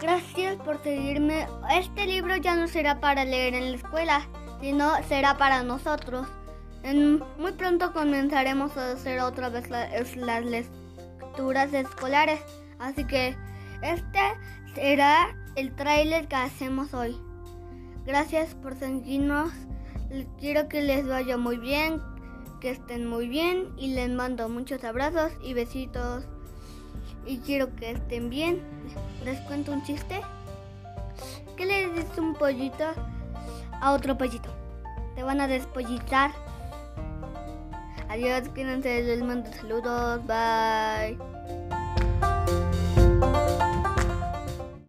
Gracias por seguirme. Este libro ya no será para leer en la escuela, sino será para nosotros. Muy pronto comenzaremos a hacer otra vez las lecturas escolares, así que este será el tráiler que hacemos hoy. Gracias por seguirnos. Quiero que les vaya muy bien, que estén muy bien y les mando muchos abrazos y besitos. Y quiero que estén bien. ¿Les cuento un chiste? ¿Qué le dice un pollito a otro pollito? Te van a despollitar. Adiós, quédense, les mando saludos, bye.